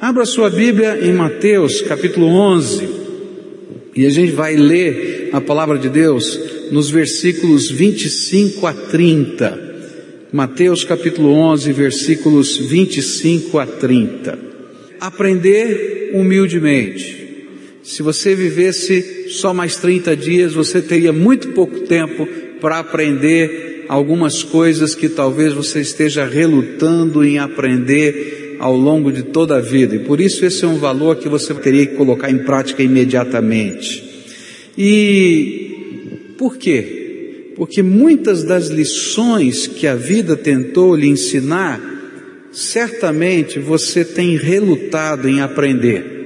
Abra sua Bíblia em Mateus capítulo 11 e a gente vai ler a palavra de Deus nos versículos 25 a 30. Mateus capítulo 11, versículos 25 a 30. Aprender humildemente. Se você vivesse só mais 30 dias, você teria muito pouco tempo para aprender algumas coisas que talvez você esteja relutando em aprender ao longo de toda a vida. E por isso esse é um valor que você teria que colocar em prática imediatamente. E por quê? Porque muitas das lições que a vida tentou lhe ensinar, certamente você tem relutado em aprender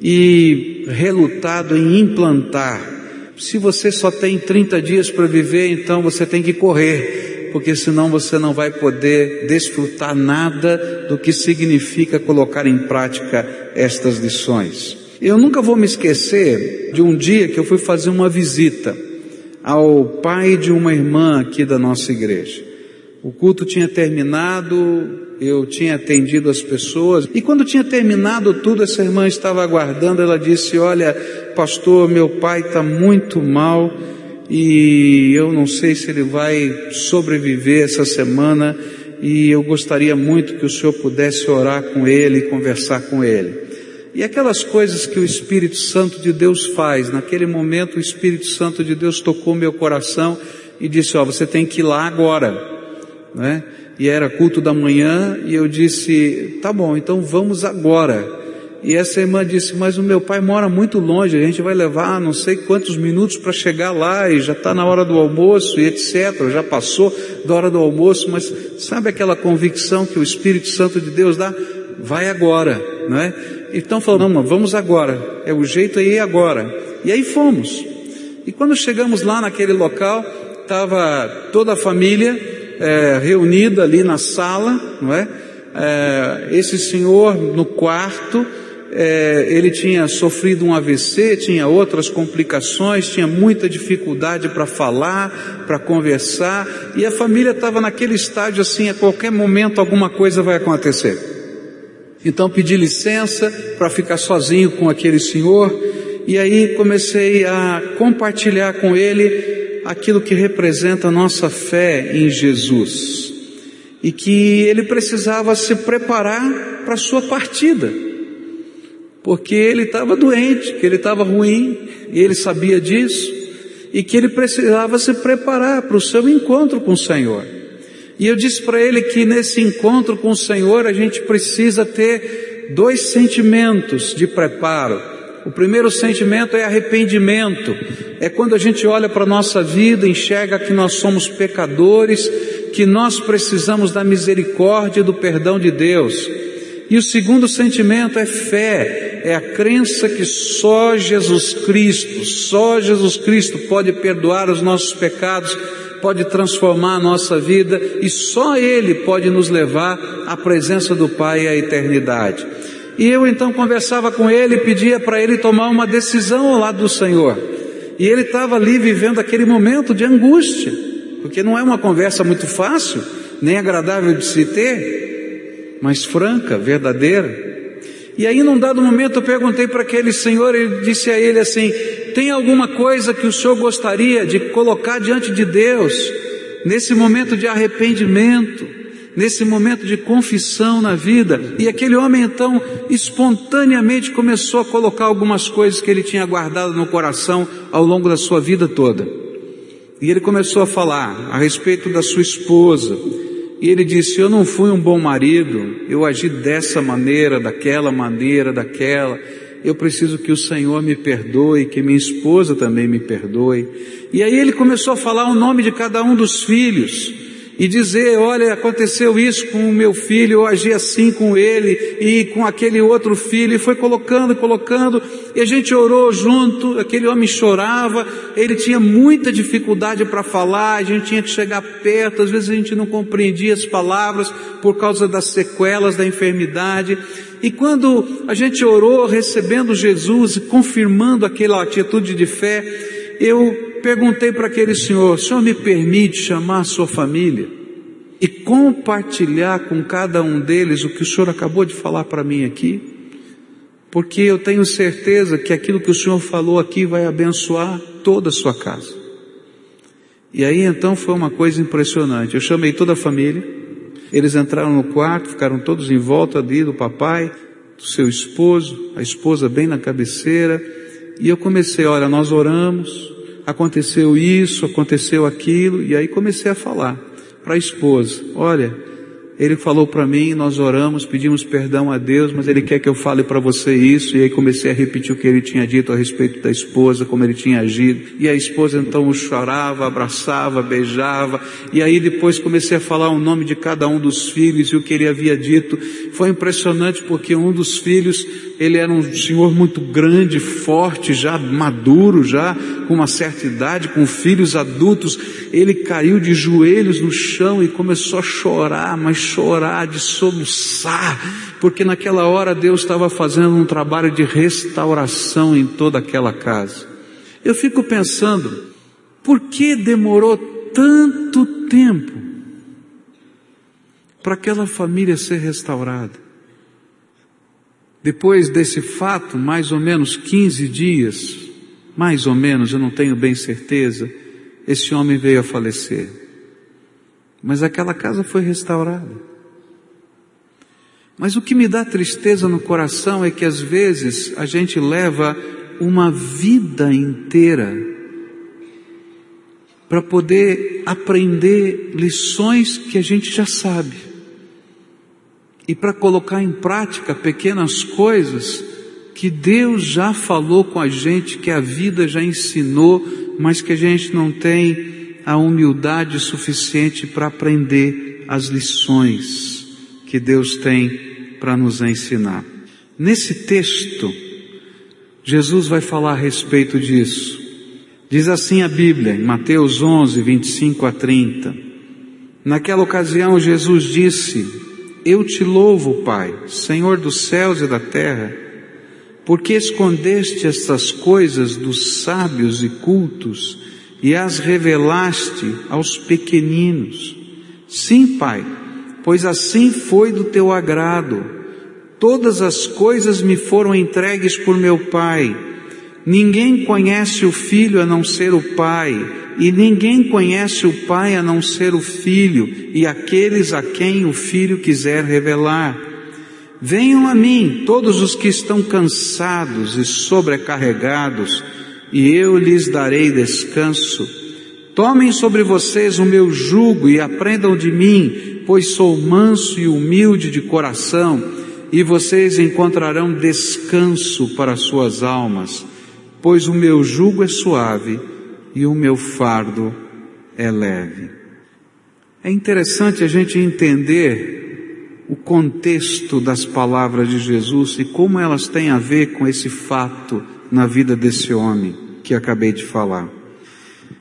e relutado em implantar. Se você só tem 30 dias para viver, então você tem que correr, porque senão você não vai poder desfrutar nada do que significa colocar em prática estas lições. Eu nunca vou me esquecer de um dia que eu fui fazer uma visita ao pai de uma irmã aqui da nossa igreja. O culto tinha terminado, eu tinha atendido as pessoas, e quando tinha terminado tudo, essa irmã estava aguardando, ela disse, olha, pastor, meu pai está muito mal, e eu não sei se ele vai sobreviver essa semana, e eu gostaria muito que o senhor pudesse orar com ele e conversar com ele. E aquelas coisas que o Espírito Santo de Deus faz, naquele momento o Espírito Santo de Deus tocou meu coração e disse, ó, você tem que ir lá agora, né? E era culto da manhã e eu disse, tá bom, então vamos agora. E essa irmã disse, mas o meu pai mora muito longe, a gente vai levar não sei quantos minutos para chegar lá e já está na hora do almoço e etc. Já passou da hora do almoço, mas sabe aquela convicção que o Espírito Santo de Deus dá? Vai agora, não é? Então falou, não, vamos agora, é o jeito aí agora. E aí fomos. E quando chegamos lá naquele local, estava toda a família é, reunida ali na sala, não é? é esse senhor no quarto, é, ele tinha sofrido um AVC, tinha outras complicações, tinha muita dificuldade para falar, para conversar, e a família estava naquele estágio assim, a qualquer momento alguma coisa vai acontecer. Então pedi licença para ficar sozinho com aquele senhor e aí comecei a compartilhar com ele aquilo que representa a nossa fé em Jesus e que ele precisava se preparar para a sua partida, porque ele estava doente, que ele estava ruim e ele sabia disso e que ele precisava se preparar para o seu encontro com o Senhor. E eu disse para ele que nesse encontro com o Senhor a gente precisa ter dois sentimentos de preparo. O primeiro sentimento é arrependimento. É quando a gente olha para a nossa vida, enxerga que nós somos pecadores, que nós precisamos da misericórdia e do perdão de Deus. E o segundo sentimento é fé, é a crença que só Jesus Cristo, só Jesus Cristo pode perdoar os nossos pecados pode transformar a nossa vida e só Ele pode nos levar à presença do Pai e à eternidade. E eu então conversava com ele, pedia para ele tomar uma decisão ao lado do Senhor. E ele estava ali vivendo aquele momento de angústia, porque não é uma conversa muito fácil, nem agradável de se ter, mas franca, verdadeira. E aí, num dado momento, eu perguntei para aquele senhor, ele disse a ele assim: tem alguma coisa que o senhor gostaria de colocar diante de Deus, nesse momento de arrependimento, nesse momento de confissão na vida? E aquele homem então, espontaneamente, começou a colocar algumas coisas que ele tinha guardado no coração ao longo da sua vida toda. E ele começou a falar a respeito da sua esposa, e ele disse: Eu não fui um bom marido, eu agi dessa maneira, daquela maneira, daquela. Eu preciso que o Senhor me perdoe, que minha esposa também me perdoe. E aí ele começou a falar o nome de cada um dos filhos e dizer, olha, aconteceu isso com o meu filho, eu agi assim com ele e com aquele outro filho, e foi colocando, colocando, e a gente orou junto, aquele homem chorava, ele tinha muita dificuldade para falar, a gente tinha que chegar perto, às vezes a gente não compreendia as palavras por causa das sequelas da enfermidade, e quando a gente orou recebendo Jesus e confirmando aquela atitude de fé, eu perguntei para aquele senhor: o senhor me permite chamar a sua família e compartilhar com cada um deles o que o senhor acabou de falar para mim aqui? porque eu tenho certeza que aquilo que o Senhor falou aqui vai abençoar toda a sua casa. E aí então foi uma coisa impressionante. Eu chamei toda a família, eles entraram no quarto, ficaram todos em volta ali do papai, do seu esposo, a esposa bem na cabeceira, e eu comecei, olha, nós oramos, aconteceu isso, aconteceu aquilo, e aí comecei a falar para a esposa, olha, ele falou para mim, nós oramos, pedimos perdão a Deus, mas ele quer que eu fale para você isso, e aí comecei a repetir o que ele tinha dito a respeito da esposa, como ele tinha agido, e a esposa então chorava, abraçava, beijava, e aí depois comecei a falar o nome de cada um dos filhos e o que ele havia dito. Foi impressionante porque um dos filhos, ele era um senhor muito grande, forte, já maduro, já com uma certa idade, com filhos adultos, ele caiu de joelhos no chão e começou a chorar, mas chorar, de soluçar, porque naquela hora Deus estava fazendo um trabalho de restauração em toda aquela casa. Eu fico pensando, por que demorou tanto tempo para aquela família ser restaurada? Depois desse fato, mais ou menos 15 dias, mais ou menos, eu não tenho bem certeza, esse homem veio a falecer. Mas aquela casa foi restaurada. Mas o que me dá tristeza no coração é que às vezes a gente leva uma vida inteira para poder aprender lições que a gente já sabe e para colocar em prática pequenas coisas que Deus já falou com a gente, que a vida já ensinou, mas que a gente não tem a humildade suficiente para aprender as lições que Deus tem para nos ensinar. Nesse texto, Jesus vai falar a respeito disso. Diz assim a Bíblia, em Mateus 11, 25 a 30. Naquela ocasião, Jesus disse: Eu te louvo, Pai, Senhor dos céus e da terra, porque escondeste estas coisas dos sábios e cultos e as revelaste aos pequeninos. Sim, Pai, pois assim foi do teu agrado. Todas as coisas me foram entregues por meu Pai. Ninguém conhece o Filho a não ser o Pai, e ninguém conhece o Pai a não ser o Filho, e aqueles a quem o Filho quiser revelar. Venham a mim todos os que estão cansados e sobrecarregados, e eu lhes darei descanso. Tomem sobre vocês o meu jugo e aprendam de mim, pois sou manso e humilde de coração, e vocês encontrarão descanso para suas almas, pois o meu jugo é suave e o meu fardo é leve. É interessante a gente entender o contexto das palavras de Jesus e como elas têm a ver com esse fato na vida desse homem que acabei de falar.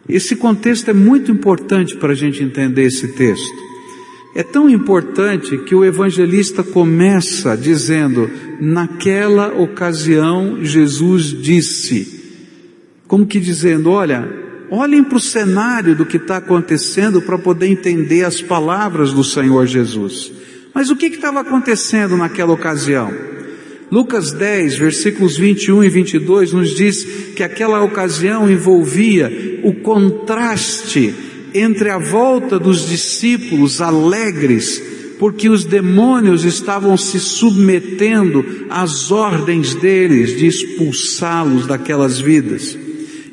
Esse contexto é muito importante para a gente entender esse texto. É tão importante que o evangelista começa dizendo: naquela ocasião Jesus disse, como que dizendo, olha, olhem para o cenário do que está acontecendo para poder entender as palavras do Senhor Jesus. Mas o que estava acontecendo naquela ocasião? Lucas 10, versículos 21 e 22 nos diz que aquela ocasião envolvia o contraste entre a volta dos discípulos alegres, porque os demônios estavam se submetendo às ordens deles de expulsá-los daquelas vidas,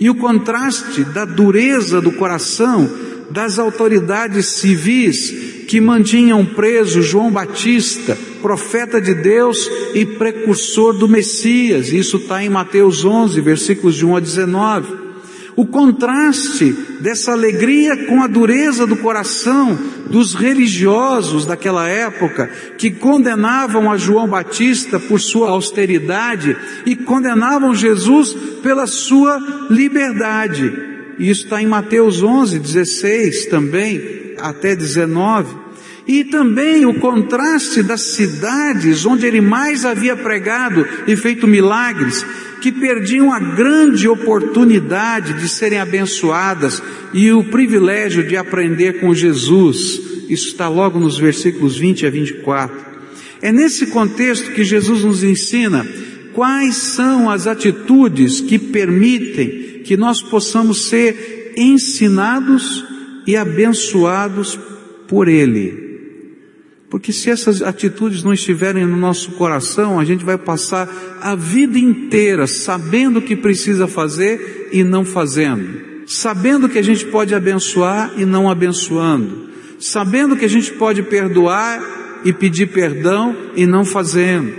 e o contraste da dureza do coração das autoridades civis que mantinham preso João Batista, profeta de Deus e precursor do Messias. Isso está em Mateus 11, versículos de 1 a 19. O contraste dessa alegria com a dureza do coração dos religiosos daquela época, que condenavam a João Batista por sua austeridade e condenavam Jesus pela sua liberdade. Isso está em Mateus 11, 16 também, até 19. E também o contraste das cidades onde ele mais havia pregado e feito milagres, que perdiam a grande oportunidade de serem abençoadas e o privilégio de aprender com Jesus. Isso está logo nos versículos 20 a 24. É nesse contexto que Jesus nos ensina quais são as atitudes que permitem que nós possamos ser ensinados e abençoados por Ele. Porque se essas atitudes não estiverem no nosso coração, a gente vai passar a vida inteira sabendo o que precisa fazer e não fazendo. Sabendo que a gente pode abençoar e não abençoando. Sabendo que a gente pode perdoar e pedir perdão e não fazendo.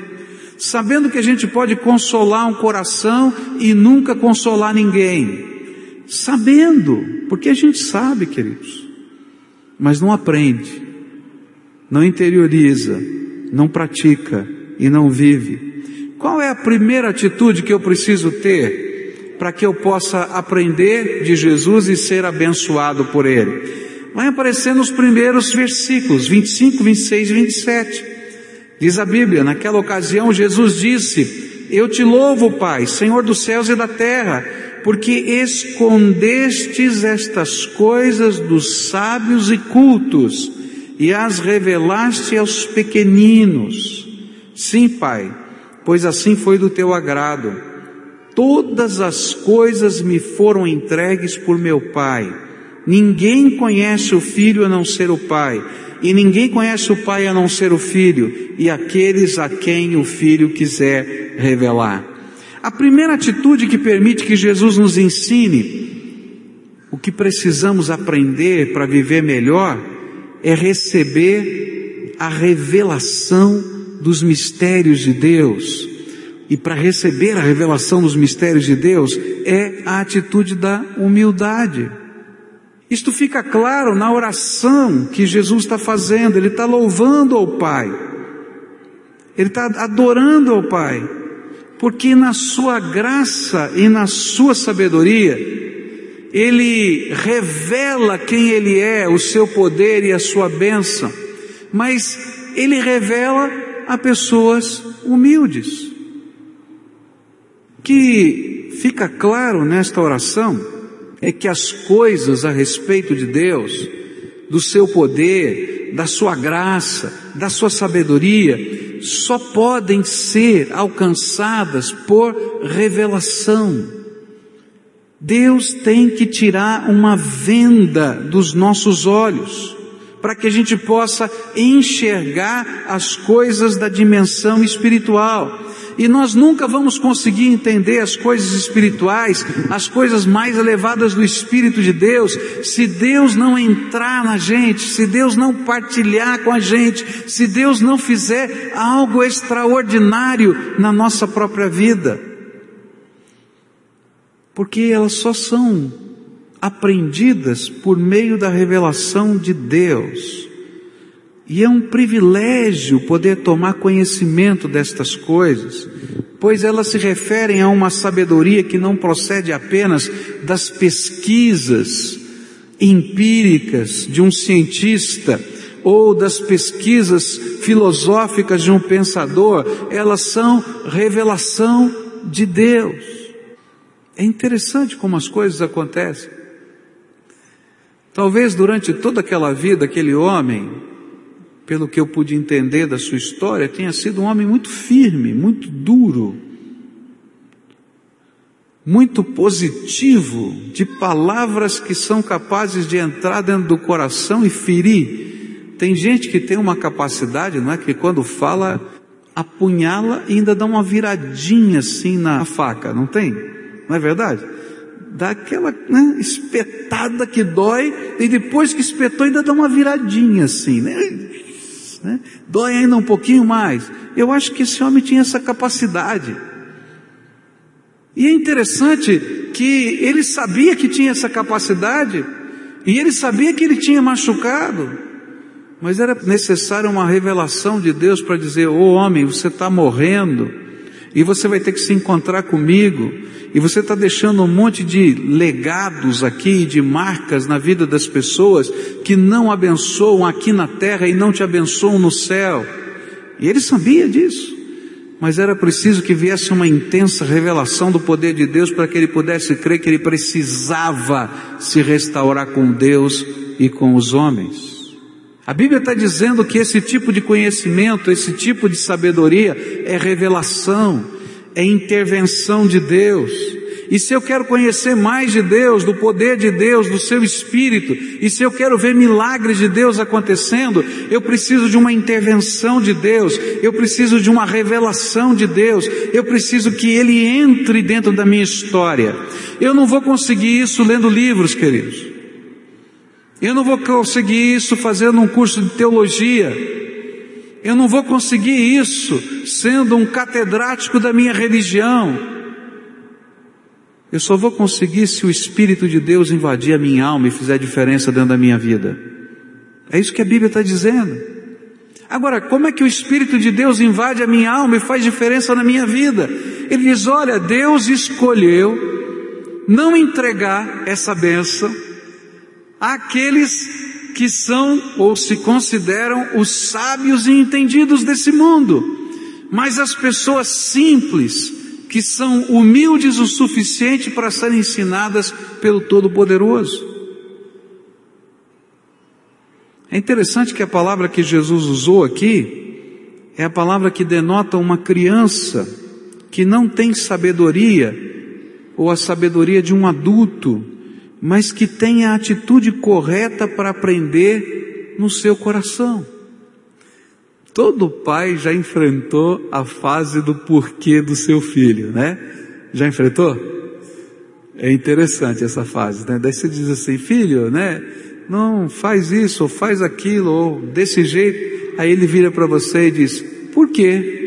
Sabendo que a gente pode consolar um coração e nunca consolar ninguém. Sabendo, porque a gente sabe, queridos, mas não aprende não interioriza, não pratica e não vive. Qual é a primeira atitude que eu preciso ter para que eu possa aprender de Jesus e ser abençoado por Ele? Vai aparecer nos primeiros versículos, 25, 26 e 27. Diz a Bíblia, naquela ocasião Jesus disse, eu te louvo, Pai, Senhor dos céus e da terra, porque escondestes estas coisas dos sábios e cultos e as revelaste aos pequeninos. Sim, Pai, pois assim foi do teu agrado. Todas as coisas me foram entregues por meu Pai. Ninguém conhece o Filho a não ser o Pai, e ninguém conhece o Pai a não ser o Filho, e aqueles a quem o Filho quiser revelar. A primeira atitude que permite que Jesus nos ensine o que precisamos aprender para viver melhor é receber a revelação dos mistérios de Deus. E para receber a revelação dos mistérios de Deus é a atitude da humildade. Isto fica claro na oração que Jesus está fazendo, ele está louvando ao Pai, ele está adorando ao Pai, porque na sua graça e na sua sabedoria, ele revela quem ele é, o seu poder e a sua bênção, mas ele revela a pessoas humildes. Que fica claro nesta oração é que as coisas a respeito de Deus, do seu poder, da sua graça, da sua sabedoria, só podem ser alcançadas por revelação. Deus tem que tirar uma venda dos nossos olhos, para que a gente possa enxergar as coisas da dimensão espiritual. E nós nunca vamos conseguir entender as coisas espirituais, as coisas mais elevadas do Espírito de Deus, se Deus não entrar na gente, se Deus não partilhar com a gente, se Deus não fizer algo extraordinário na nossa própria vida porque elas só são aprendidas por meio da revelação de Deus. E é um privilégio poder tomar conhecimento destas coisas, pois elas se referem a uma sabedoria que não procede apenas das pesquisas empíricas de um cientista ou das pesquisas filosóficas de um pensador, elas são revelação de Deus. É interessante como as coisas acontecem. Talvez durante toda aquela vida, aquele homem, pelo que eu pude entender da sua história, tenha sido um homem muito firme, muito duro, muito positivo, de palavras que são capazes de entrar dentro do coração e ferir. Tem gente que tem uma capacidade, não é? Que quando fala, apunhala e ainda dá uma viradinha assim na faca, não tem? Não é verdade? Dá aquela né, espetada que dói, e depois que espetou ainda dá uma viradinha assim, né? né? Dói ainda um pouquinho mais. Eu acho que esse homem tinha essa capacidade. E é interessante que ele sabia que tinha essa capacidade, e ele sabia que ele tinha machucado, mas era necessária uma revelação de Deus para dizer: Ô oh, homem, você está morrendo, e você vai ter que se encontrar comigo, e você está deixando um monte de legados aqui, de marcas na vida das pessoas que não abençoam aqui na terra e não te abençoam no céu. E ele sabia disso. Mas era preciso que viesse uma intensa revelação do poder de Deus para que ele pudesse crer que ele precisava se restaurar com Deus e com os homens. A Bíblia está dizendo que esse tipo de conhecimento, esse tipo de sabedoria é revelação é intervenção de Deus. E se eu quero conhecer mais de Deus, do poder de Deus, do seu Espírito, e se eu quero ver milagres de Deus acontecendo, eu preciso de uma intervenção de Deus, eu preciso de uma revelação de Deus, eu preciso que Ele entre dentro da minha história. Eu não vou conseguir isso lendo livros, queridos. Eu não vou conseguir isso fazendo um curso de teologia. Eu não vou conseguir isso sendo um catedrático da minha religião. Eu só vou conseguir se o Espírito de Deus invadir a minha alma e fizer diferença dentro da minha vida. É isso que a Bíblia está dizendo. Agora, como é que o Espírito de Deus invade a minha alma e faz diferença na minha vida? Ele diz: olha, Deus escolheu não entregar essa bênção àqueles que são ou se consideram os sábios e entendidos desse mundo, mas as pessoas simples, que são humildes o suficiente para serem ensinadas pelo Todo-Poderoso. É interessante que a palavra que Jesus usou aqui é a palavra que denota uma criança que não tem sabedoria ou a sabedoria de um adulto, mas que tem a atitude correta para aprender no seu coração. Todo pai já enfrentou a fase do porquê do seu filho, né? Já enfrentou? É interessante essa fase, né? Daí você diz assim, filho, né? Não faz isso, ou faz aquilo, ou desse jeito. Aí ele vira para você e diz, por quê?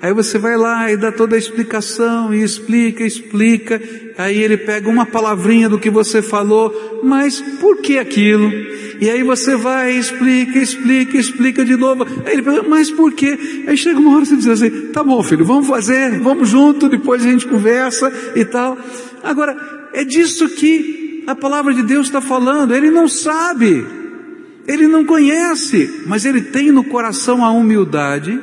Aí você vai lá e dá toda a explicação e explica, explica. Aí ele pega uma palavrinha do que você falou, mas por que aquilo? E aí você vai, explica, explica, explica de novo. Aí ele pergunta, mas por quê? Aí chega uma hora você diz assim, tá bom filho, vamos fazer, vamos junto, depois a gente conversa e tal. Agora, é disso que a palavra de Deus está falando. Ele não sabe, ele não conhece, mas ele tem no coração a humildade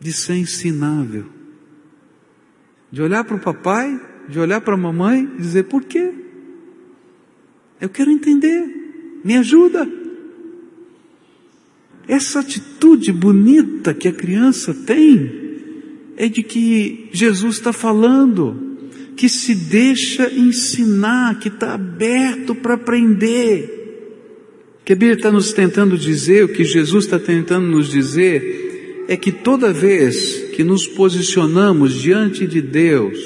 de ser ensinável. De olhar para o papai, de olhar para a mamãe e dizer, por quê? Eu quero entender, me ajuda. Essa atitude bonita que a criança tem é de que Jesus está falando, que se deixa ensinar, que está aberto para aprender. Que a Bíblia está nos tentando dizer, o que Jesus está tentando nos dizer, é que toda vez que nos posicionamos diante de Deus,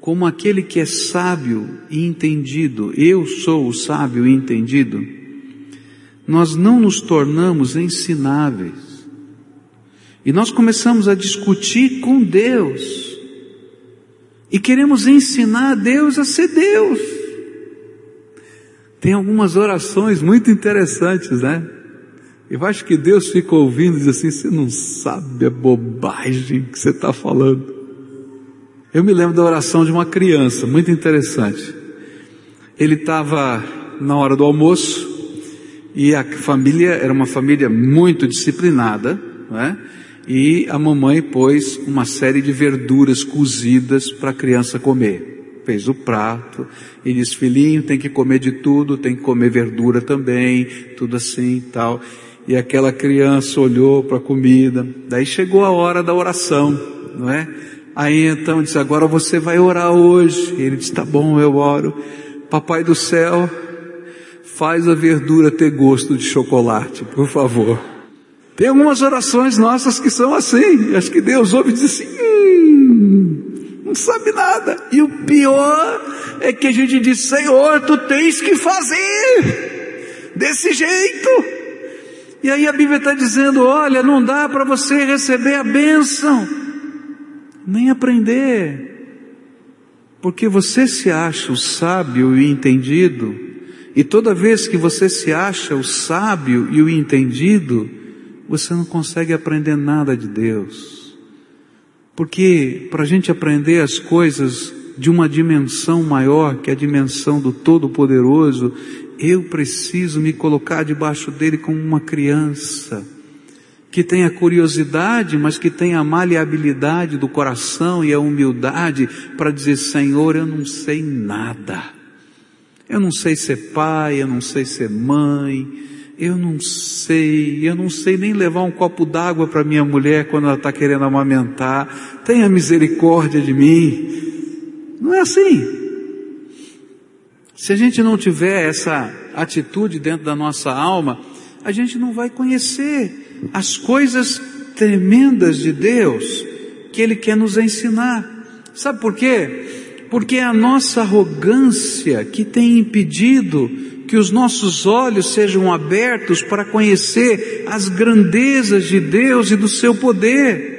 como aquele que é sábio e entendido, eu sou o sábio e entendido, nós não nos tornamos ensináveis. E nós começamos a discutir com Deus. E queremos ensinar Deus a ser Deus. Tem algumas orações muito interessantes, né? Eu acho que Deus fica ouvindo e diz assim: você não sabe a bobagem que você está falando. Eu me lembro da oração de uma criança, muito interessante. Ele estava na hora do almoço e a família era uma família muito disciplinada, né? e a mamãe pôs uma série de verduras cozidas para a criança comer. Fez o prato e disse, filhinho, tem que comer de tudo, tem que comer verdura também, tudo assim e tal. E aquela criança olhou para a comida, daí chegou a hora da oração, não é? Aí então disse, agora você vai orar hoje. Ele disse, tá bom, eu oro. Papai do céu, faz a verdura ter gosto de chocolate, por favor. Tem algumas orações nossas que são assim. Acho que Deus ouve e diz assim, hum, não sabe nada. E o pior é que a gente diz, Senhor, tu tens que fazer desse jeito. E aí a Bíblia está dizendo, olha, não dá para você receber a bênção nem aprender. Porque você se acha o sábio e o entendido, e toda vez que você se acha o sábio e o entendido, você não consegue aprender nada de Deus. Porque para a gente aprender as coisas de uma dimensão maior, que é a dimensão do Todo-Poderoso, eu preciso me colocar debaixo dele como uma criança que tem a curiosidade, mas que tem a maleabilidade do coração e a humildade para dizer: Senhor, eu não sei nada. Eu não sei ser pai, eu não sei ser mãe, eu não sei, eu não sei nem levar um copo d'água para minha mulher quando ela está querendo amamentar. Tenha misericórdia de mim. Não é assim. Se a gente não tiver essa atitude dentro da nossa alma, a gente não vai conhecer as coisas tremendas de Deus que Ele quer nos ensinar. Sabe por quê? Porque é a nossa arrogância que tem impedido que os nossos olhos sejam abertos para conhecer as grandezas de Deus e do seu poder.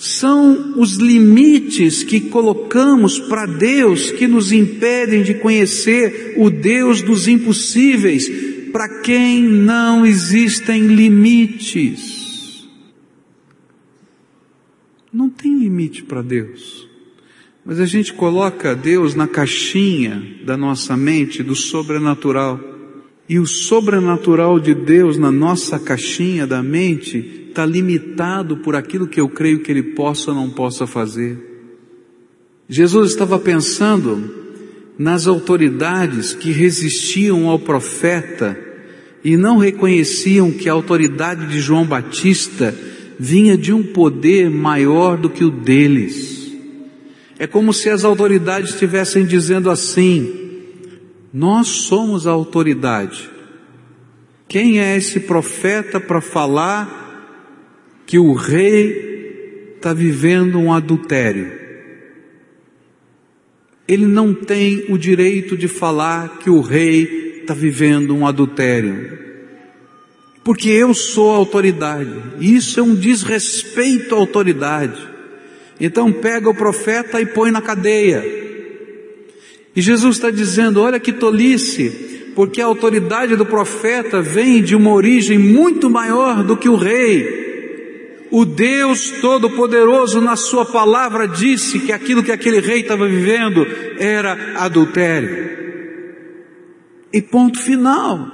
São os limites que colocamos para Deus que nos impedem de conhecer o Deus dos impossíveis, para quem não existem limites. Não tem limite para Deus. Mas a gente coloca Deus na caixinha da nossa mente do sobrenatural. E o sobrenatural de Deus na nossa caixinha da mente está limitado por aquilo que eu creio que Ele possa ou não possa fazer. Jesus estava pensando nas autoridades que resistiam ao profeta e não reconheciam que a autoridade de João Batista vinha de um poder maior do que o deles. É como se as autoridades estivessem dizendo assim: nós somos a autoridade. Quem é esse profeta para falar que o rei está vivendo um adultério? Ele não tem o direito de falar que o rei está vivendo um adultério. Porque eu sou a autoridade. Isso é um desrespeito à autoridade. Então pega o profeta e põe na cadeia. E Jesus está dizendo: olha que tolice, porque a autoridade do profeta vem de uma origem muito maior do que o rei. O Deus Todo-Poderoso, na Sua palavra, disse que aquilo que aquele rei estava vivendo era adultério. E ponto final.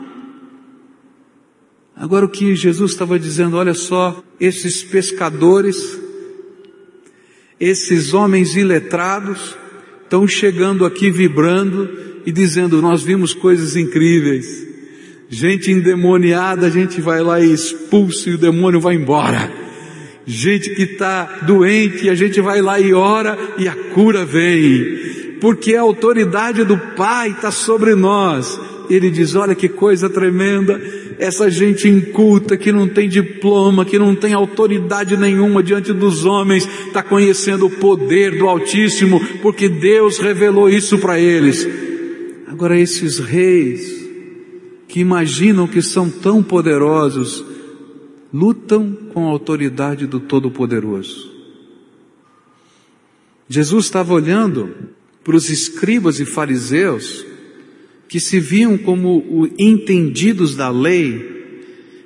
Agora o que Jesus estava dizendo, olha só, esses pescadores esses homens iletrados estão chegando aqui vibrando e dizendo: Nós vimos coisas incríveis. Gente endemoniada, a gente vai lá e expulsa e o demônio vai embora. Gente que está doente, a gente vai lá e ora e a cura vem. Porque a autoridade do Pai está sobre nós. Ele diz: Olha que coisa tremenda essa gente inculta, que não tem diploma, que não tem autoridade nenhuma diante dos homens, está conhecendo o poder do Altíssimo, porque Deus revelou isso para eles. Agora, esses reis, que imaginam que são tão poderosos, lutam com a autoridade do Todo-Poderoso. Jesus estava olhando para os escribas e fariseus, que se viam como entendidos da lei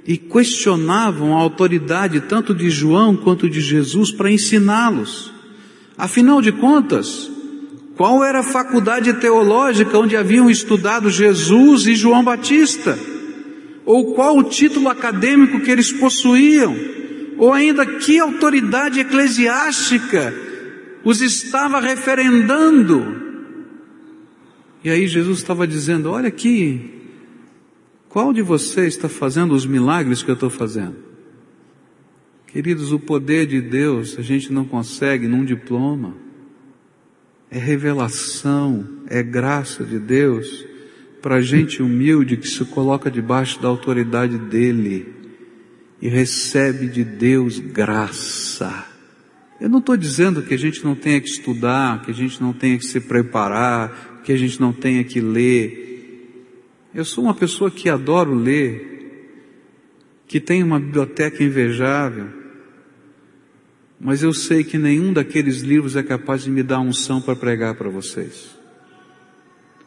e questionavam a autoridade tanto de João quanto de Jesus para ensiná-los. Afinal de contas, qual era a faculdade teológica onde haviam estudado Jesus e João Batista? Ou qual o título acadêmico que eles possuíam? Ou ainda que autoridade eclesiástica os estava referendando e aí Jesus estava dizendo: Olha aqui, qual de vocês está fazendo os milagres que eu estou fazendo? Queridos, o poder de Deus a gente não consegue num diploma. É revelação, é graça de Deus para gente humilde que se coloca debaixo da autoridade dEle e recebe de Deus graça. Eu não estou dizendo que a gente não tenha que estudar, que a gente não tenha que se preparar, que a gente não tenha que ler. Eu sou uma pessoa que adoro ler, que tem uma biblioteca invejável, mas eu sei que nenhum daqueles livros é capaz de me dar unção para pregar para vocês.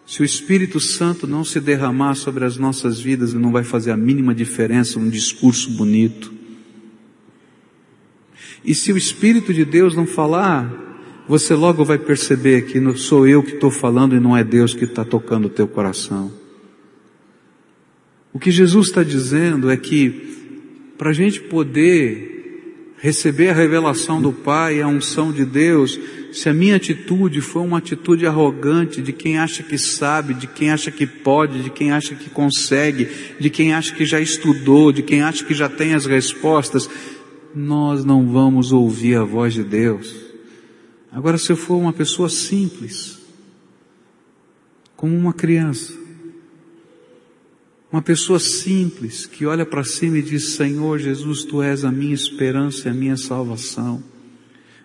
Se o Espírito Santo não se derramar sobre as nossas vidas, não vai fazer a mínima diferença um discurso bonito. E se o Espírito de Deus não falar, você logo vai perceber que não sou eu que estou falando e não é Deus que está tocando o teu coração. O que Jesus está dizendo é que para a gente poder receber a revelação do Pai, a unção de Deus, se a minha atitude for uma atitude arrogante de quem acha que sabe, de quem acha que pode, de quem acha que consegue, de quem acha que já estudou, de quem acha que já tem as respostas, nós não vamos ouvir a voz de Deus. Agora, se eu for uma pessoa simples, como uma criança, uma pessoa simples que olha para cima e diz: Senhor Jesus, tu és a minha esperança e a minha salvação.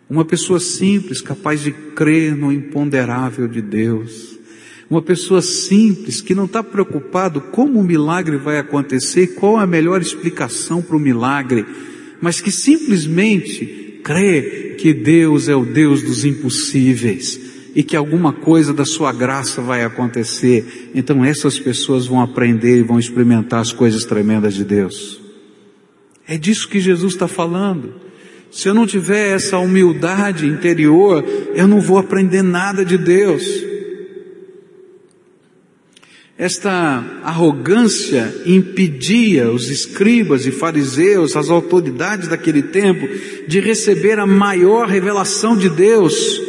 Uma pessoa simples, capaz de crer no imponderável de Deus. Uma pessoa simples que não está preocupado como o milagre vai acontecer, qual a melhor explicação para o milagre, mas que simplesmente crê que Deus é o Deus dos impossíveis e que alguma coisa da sua graça vai acontecer. Então essas pessoas vão aprender e vão experimentar as coisas tremendas de Deus. É disso que Jesus está falando. Se eu não tiver essa humildade interior, eu não vou aprender nada de Deus. Esta arrogância impedia os escribas e fariseus, as autoridades daquele tempo, de receber a maior revelação de Deus,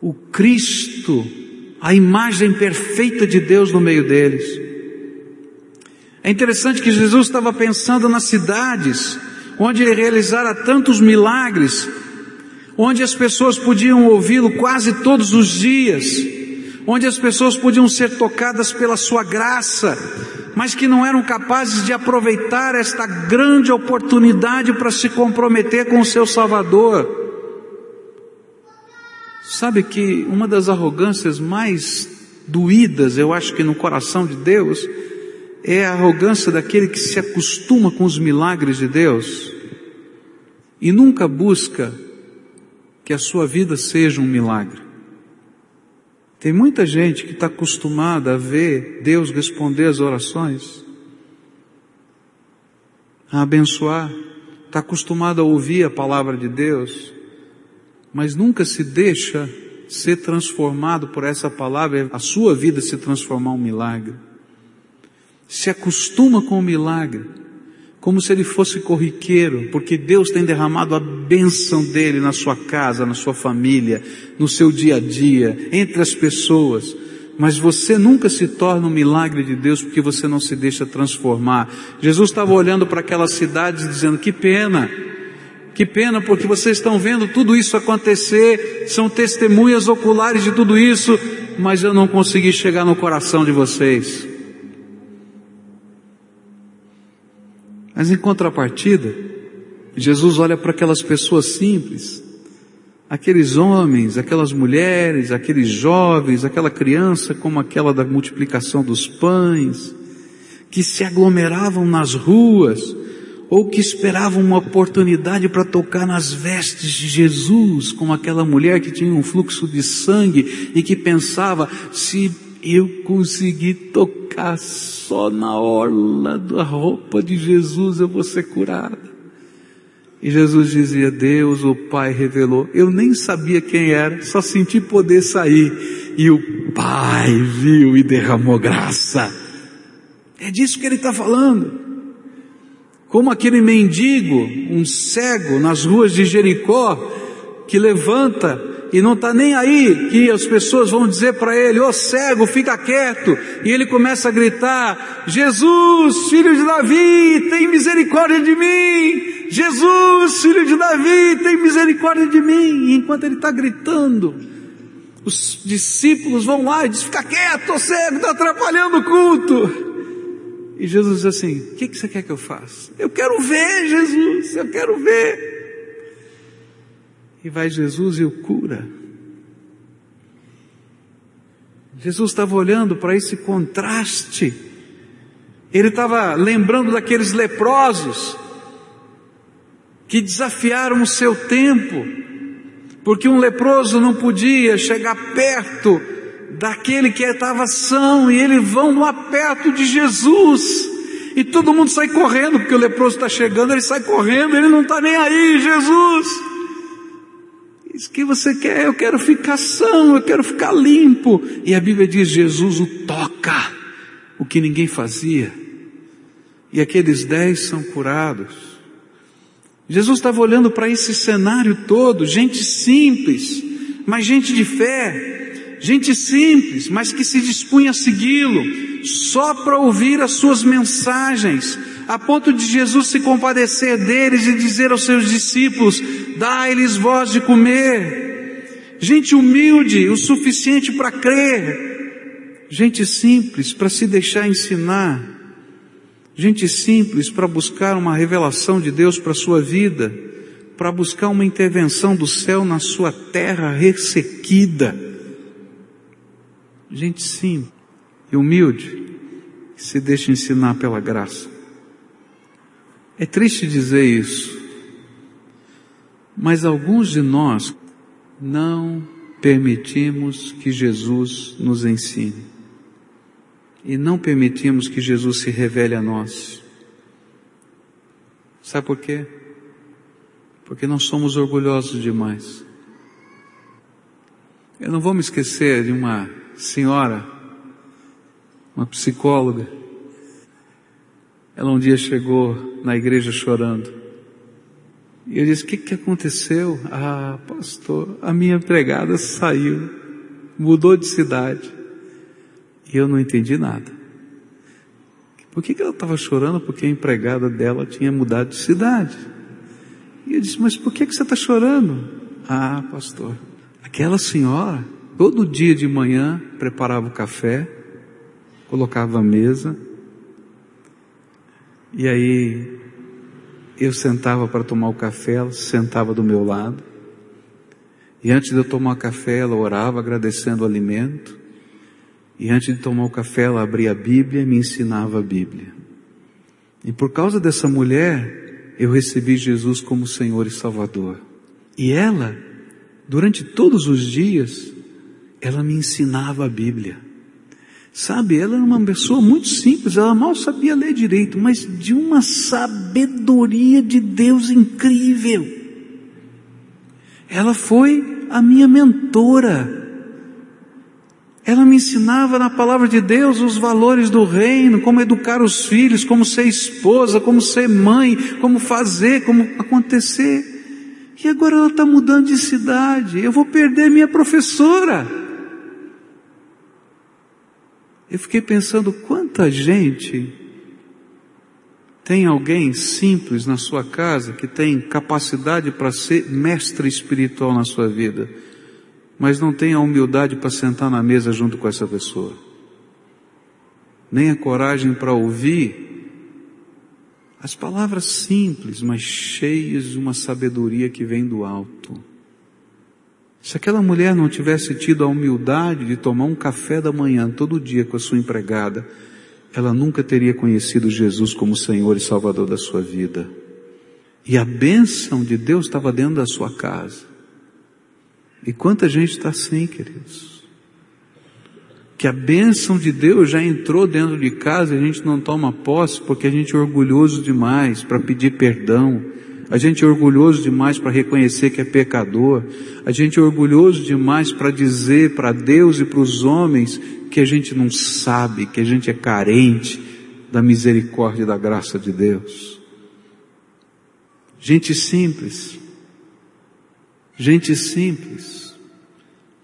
o Cristo, a imagem perfeita de Deus no meio deles. É interessante que Jesus estava pensando nas cidades onde ele realizara tantos milagres, onde as pessoas podiam ouvi-lo quase todos os dias, onde as pessoas podiam ser tocadas pela sua graça, mas que não eram capazes de aproveitar esta grande oportunidade para se comprometer com o seu Salvador. Sabe que uma das arrogâncias mais doídas, eu acho que no coração de Deus, é a arrogância daquele que se acostuma com os milagres de Deus e nunca busca que a sua vida seja um milagre. Tem muita gente que está acostumada a ver Deus responder as orações, a abençoar, está acostumada a ouvir a palavra de Deus, mas nunca se deixa ser transformado por essa palavra, a sua vida se transformar um milagre. Se acostuma com o milagre, como se ele fosse corriqueiro, porque Deus tem derramado a bênção dele na sua casa, na sua família, no seu dia a dia, entre as pessoas. Mas você nunca se torna um milagre de Deus porque você não se deixa transformar. Jesus estava olhando para aquelas cidades dizendo: que pena, que pena, porque vocês estão vendo tudo isso acontecer, são testemunhas oculares de tudo isso, mas eu não consegui chegar no coração de vocês. Mas em contrapartida, Jesus olha para aquelas pessoas simples, aqueles homens, aquelas mulheres, aqueles jovens, aquela criança como aquela da multiplicação dos pães, que se aglomeravam nas ruas, ou que esperavam uma oportunidade para tocar nas vestes de Jesus, como aquela mulher que tinha um fluxo de sangue e que pensava, se eu conseguir tocar só na orla da roupa de Jesus, eu vou ser curada. E Jesus dizia, Deus, o Pai revelou, eu nem sabia quem era, só senti poder sair. E o Pai viu e derramou graça. É disso que ele está falando como aquele mendigo, um cego nas ruas de Jericó, que levanta e não está nem aí que as pessoas vão dizer para ele, ô oh, cego, fica quieto, e ele começa a gritar, Jesus, filho de Davi, tem misericórdia de mim, Jesus, filho de Davi, tem misericórdia de mim, e enquanto ele está gritando, os discípulos vão lá e dizem, fica quieto, ô cego, está atrapalhando o culto, e Jesus diz assim: O que, que você quer que eu faça? Eu quero ver, Jesus, eu quero ver. E vai Jesus e o cura. Jesus estava olhando para esse contraste. Ele estava lembrando daqueles leprosos que desafiaram o seu tempo, porque um leproso não podia chegar perto daquele que estava são, e eles vão lá perto de Jesus, e todo mundo sai correndo, porque o leproso está chegando, ele sai correndo, ele não está nem aí, Jesus. Isso que você quer, eu quero ficar são, eu quero ficar limpo. E a Bíblia diz: Jesus o toca, o que ninguém fazia. E aqueles dez são curados. Jesus estava olhando para esse cenário todo, gente simples, mas gente de fé, gente simples, mas que se dispunha a segui-lo, só para ouvir as suas mensagens, a ponto de Jesus se compadecer deles e dizer aos seus discípulos: Dai-lhes voz de comer. Gente humilde, o suficiente para crer. Gente simples para se deixar ensinar. Gente simples para buscar uma revelação de Deus para a sua vida, para buscar uma intervenção do céu na sua terra ressequida. Gente simples e humilde, que se deixa ensinar pela graça. É triste dizer isso, mas alguns de nós não permitimos que Jesus nos ensine. E não permitimos que Jesus se revele a nós. Sabe por quê? Porque nós somos orgulhosos demais. Eu não vou me esquecer de uma senhora, uma psicóloga. Ela um dia chegou na igreja chorando. E eu disse, o que, que aconteceu? Ah, pastor, a minha empregada saiu, mudou de cidade. E eu não entendi nada. Por que, que ela estava chorando? Porque a empregada dela tinha mudado de cidade. E eu disse, mas por que, que você está chorando? Ah, pastor, aquela senhora, todo dia de manhã, preparava o café, colocava a mesa, e aí eu sentava para tomar o café, ela sentava do meu lado. E antes de eu tomar o café, ela orava agradecendo o alimento. E antes de tomar o café, ela abria a Bíblia e me ensinava a Bíblia. E por causa dessa mulher, eu recebi Jesus como Senhor e Salvador. E ela, durante todos os dias, ela me ensinava a Bíblia. Sabe, ela era uma pessoa muito simples, ela mal sabia ler direito, mas de uma sabedoria de Deus incrível. Ela foi a minha mentora. Ela me ensinava na palavra de Deus os valores do reino, como educar os filhos, como ser esposa, como ser mãe, como fazer, como acontecer. E agora ela está mudando de cidade. Eu vou perder minha professora. Eu fiquei pensando quanta gente tem alguém simples na sua casa que tem capacidade para ser mestre espiritual na sua vida, mas não tem a humildade para sentar na mesa junto com essa pessoa, nem a coragem para ouvir as palavras simples, mas cheias de uma sabedoria que vem do alto. Se aquela mulher não tivesse tido a humildade de tomar um café da manhã todo dia com a sua empregada, ela nunca teria conhecido Jesus como Senhor e Salvador da sua vida. E a bênção de Deus estava dentro da sua casa. E quanta gente está assim, queridos? Que a bênção de Deus já entrou dentro de casa e a gente não toma posse porque a gente é orgulhoso demais para pedir perdão, a gente é orgulhoso demais para reconhecer que é pecador. A gente é orgulhoso demais para dizer para Deus e para os homens que a gente não sabe, que a gente é carente da misericórdia e da graça de Deus. Gente simples. Gente simples.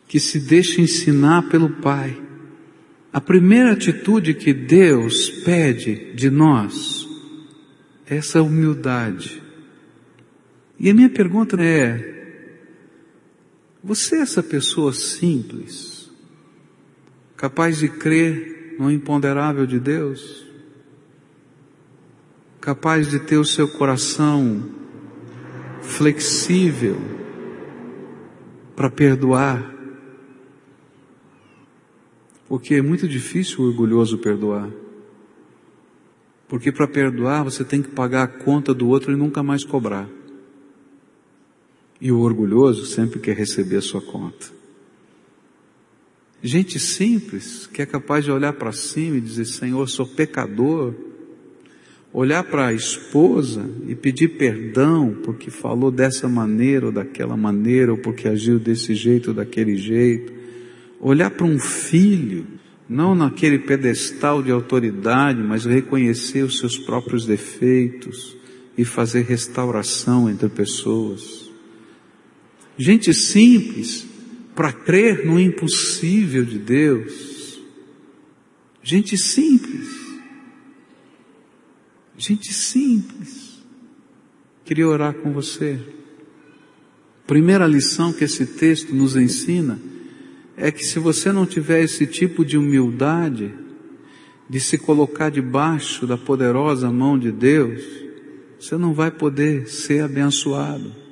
Que se deixa ensinar pelo Pai. A primeira atitude que Deus pede de nós é essa humildade e a minha pergunta é: você é essa pessoa simples, capaz de crer no imponderável de Deus? Capaz de ter o seu coração flexível para perdoar? Porque é muito difícil o orgulhoso perdoar. Porque para perdoar você tem que pagar a conta do outro e nunca mais cobrar. E o orgulhoso sempre quer receber a sua conta. Gente simples, que é capaz de olhar para cima e dizer, Senhor, sou pecador. Olhar para a esposa e pedir perdão porque falou dessa maneira ou daquela maneira, ou porque agiu desse jeito ou daquele jeito. Olhar para um filho, não naquele pedestal de autoridade, mas reconhecer os seus próprios defeitos e fazer restauração entre pessoas. Gente simples para crer no impossível de Deus. Gente simples. Gente simples. Queria orar com você. Primeira lição que esse texto nos ensina é que se você não tiver esse tipo de humildade, de se colocar debaixo da poderosa mão de Deus, você não vai poder ser abençoado.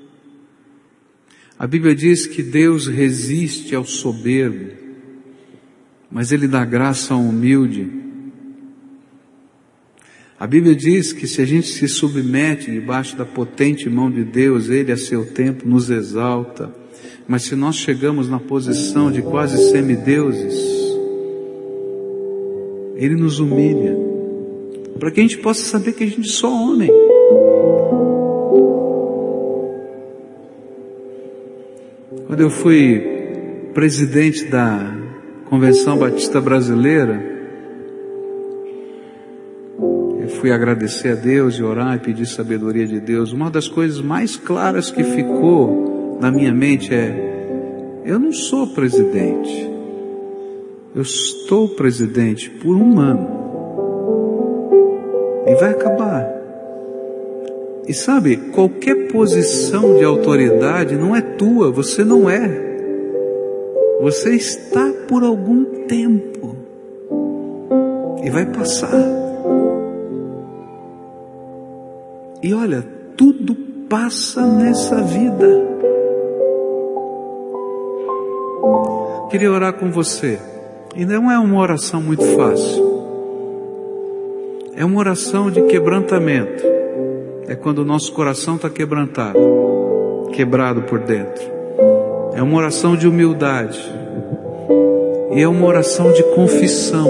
A Bíblia diz que Deus resiste ao soberbo, mas Ele dá graça ao humilde. A Bíblia diz que se a gente se submete debaixo da potente mão de Deus, Ele a seu tempo nos exalta. Mas se nós chegamos na posição de quase semideuses, Ele nos humilha, para que a gente possa saber que a gente é só homem. Quando eu fui presidente da Convenção Batista Brasileira, eu fui agradecer a Deus e orar e pedir sabedoria de Deus. Uma das coisas mais claras que ficou na minha mente é: eu não sou presidente, eu estou presidente por um ano. E vai acabar. E sabe, qualquer posição de autoridade não é tua, você não é. Você está por algum tempo e vai passar. E olha, tudo passa nessa vida. Queria orar com você. E não é uma oração muito fácil. É uma oração de quebrantamento é quando o nosso coração está quebrantado, quebrado por dentro. É uma oração de humildade. E é uma oração de confissão.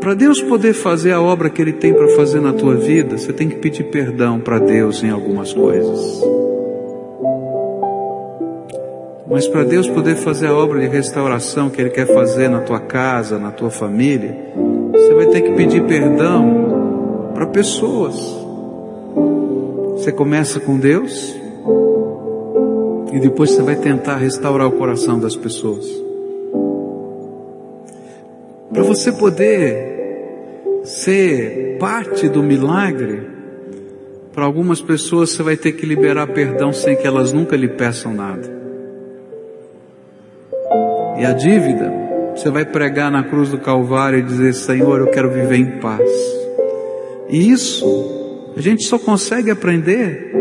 Para Deus poder fazer a obra que Ele tem para fazer na tua vida, você tem que pedir perdão para Deus em algumas coisas. Mas para Deus poder fazer a obra de restauração que Ele quer fazer na tua casa, na tua família, você vai ter que pedir perdão para pessoas. Você começa com Deus e depois você vai tentar restaurar o coração das pessoas. Para você poder ser parte do milagre, para algumas pessoas você vai ter que liberar perdão sem que elas nunca lhe peçam nada. E a dívida, você vai pregar na cruz do Calvário e dizer: Senhor, eu quero viver em paz. E isso a gente só consegue aprender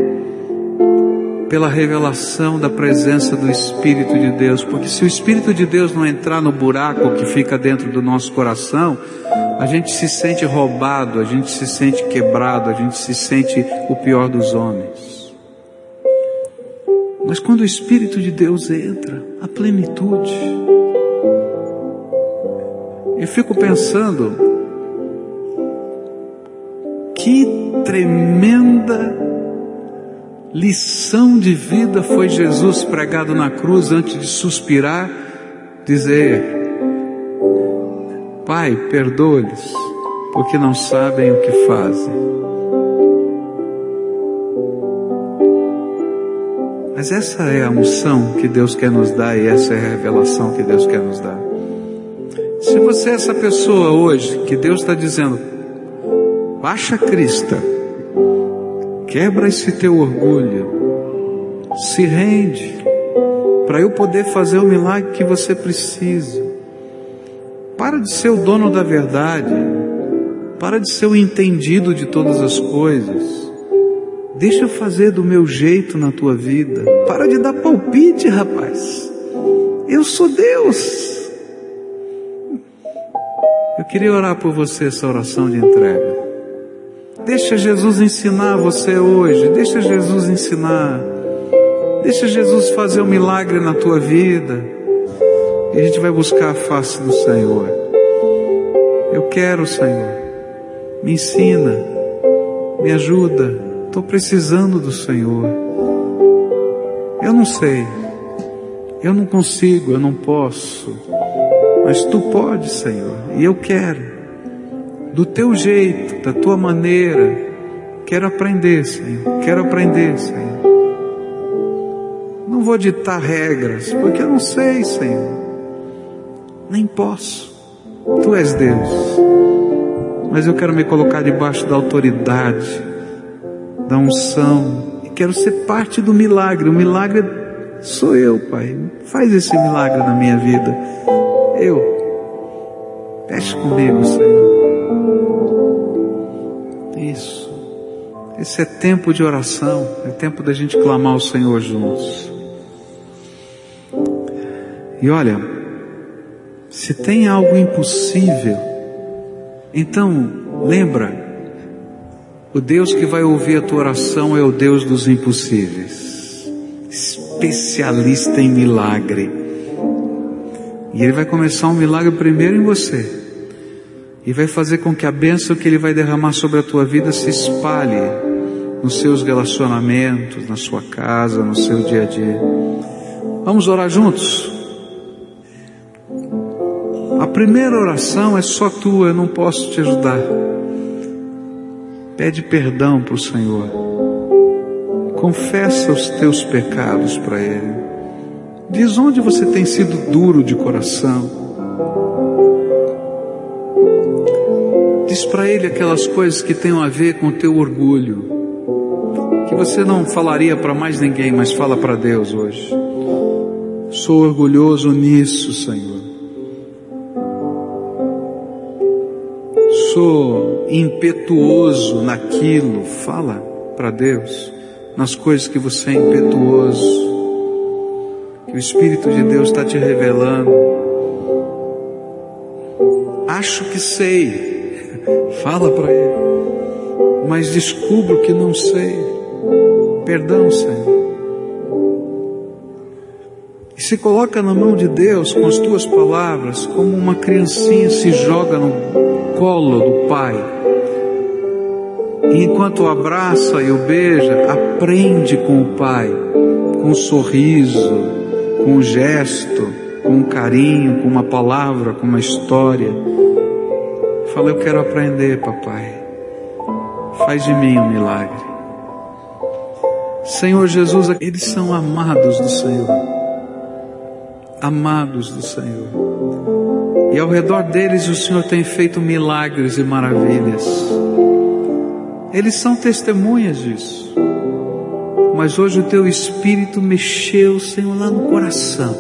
pela revelação da presença do Espírito de Deus, porque se o Espírito de Deus não entrar no buraco que fica dentro do nosso coração, a gente se sente roubado, a gente se sente quebrado, a gente se sente o pior dos homens. Mas quando o Espírito de Deus entra, a plenitude. Eu fico pensando, que tremenda lição de vida foi Jesus pregado na cruz antes de suspirar, dizer: Pai, perdoa-lhes, porque não sabem o que fazem. Mas essa é a unção que Deus quer nos dar e essa é a revelação que Deus quer nos dar. Se você é essa pessoa hoje que Deus está dizendo, baixa crista, quebra esse teu orgulho, se rende, para eu poder fazer o milagre que você precisa. Para de ser o dono da verdade, para de ser o entendido de todas as coisas. Deixa eu fazer do meu jeito na tua vida. Para de dar palpite, rapaz. Eu sou Deus. Eu queria orar por você essa oração de entrega. Deixa Jesus ensinar você hoje. Deixa Jesus ensinar. Deixa Jesus fazer um milagre na tua vida. E a gente vai buscar a face do Senhor. Eu quero, Senhor. Me ensina. Me ajuda. Estou precisando do Senhor. Eu não sei. Eu não consigo, eu não posso. Mas tu podes, Senhor. E eu quero do teu jeito, da tua maneira, Quero aprender, Senhor. Quero aprender, Senhor. Não vou ditar regras, porque eu não sei, Senhor. Nem posso. Tu és Deus. Mas eu quero me colocar debaixo da autoridade, da unção, e quero ser parte do milagre. O milagre sou eu, Pai. Faz esse milagre na minha vida. Eu. Feche comigo, Senhor. Isso. Esse é tempo de oração, é tempo da gente clamar ao Senhor juntos. E olha, se tem algo impossível, então lembra, o Deus que vai ouvir a tua oração é o Deus dos impossíveis, especialista em milagre. E Ele vai começar um milagre primeiro em você e vai fazer com que a bênção que Ele vai derramar sobre a tua vida se espalhe nos seus relacionamentos, na sua casa, no seu dia a dia. Vamos orar juntos? A primeira oração é só tua, eu não posso te ajudar. Pede perdão para o Senhor. Confessa os teus pecados para Ele. Diz onde você tem sido duro de coração Diz para ele aquelas coisas que tenham a ver com o teu orgulho, que você não falaria para mais ninguém, mas fala para Deus hoje. Sou orgulhoso nisso, Senhor. Sou impetuoso naquilo, fala para Deus, nas coisas que você é impetuoso, que o Espírito de Deus está te revelando. Acho que sei, Fala para Ele. Mas descubro que não sei. Perdão, Senhor. E se coloca na mão de Deus com as tuas palavras, como uma criancinha se joga no colo do Pai. E enquanto o abraça e o beija, aprende com o Pai, com um sorriso, com um gesto, com um carinho, com uma palavra, com uma história Fala, eu quero aprender, papai. Faz de mim um milagre. Senhor Jesus, eles são amados do Senhor. Amados do Senhor. E ao redor deles o Senhor tem feito milagres e maravilhas. Eles são testemunhas disso. Mas hoje o teu Espírito mexeu, Senhor, lá no coração.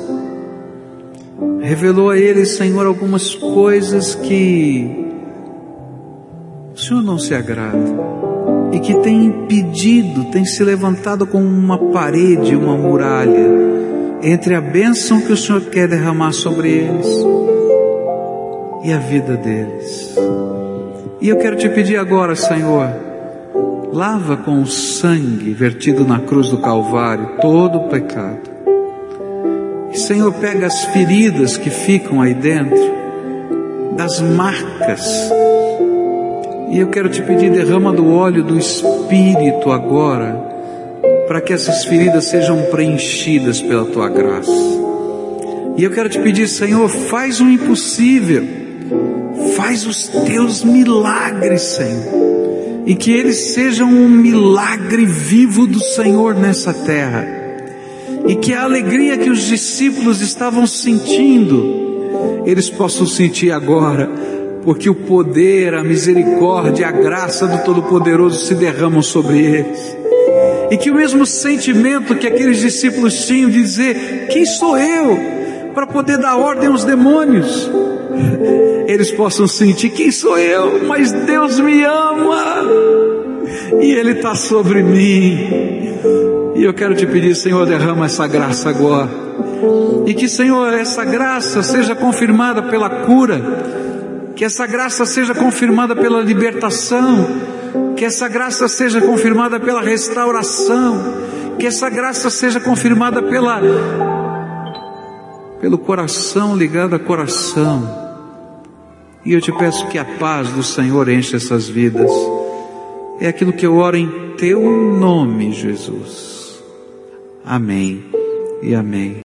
Revelou a eles, Senhor, algumas coisas que o Senhor não se agrada e que tem impedido, tem se levantado como uma parede, uma muralha entre a bênção que o Senhor quer derramar sobre eles e a vida deles. E eu quero te pedir agora, Senhor, lava com o sangue vertido na cruz do Calvário todo o pecado. Senhor, pega as feridas que ficam aí dentro, das marcas e eu quero te pedir, derrama do óleo do Espírito agora, para que essas feridas sejam preenchidas pela tua graça. E eu quero te pedir, Senhor, faz o impossível, faz os teus milagres, Senhor, e que eles sejam um milagre vivo do Senhor nessa terra, e que a alegria que os discípulos estavam sentindo, eles possam sentir agora porque o poder, a misericórdia, a graça do Todo-Poderoso se derramam sobre eles. E que o mesmo sentimento que aqueles discípulos tinham de dizer: Quem sou eu para poder dar ordem aos demônios? Eles possam sentir: Quem sou eu? Mas Deus me ama e Ele está sobre mim. E eu quero te pedir, Senhor, derrama essa graça agora. E que, Senhor, essa graça seja confirmada pela cura que essa graça seja confirmada pela libertação, que essa graça seja confirmada pela restauração, que essa graça seja confirmada pela pelo coração ligado a coração. E eu te peço que a paz do Senhor enche essas vidas. É aquilo que eu oro em teu nome, Jesus. Amém e amém.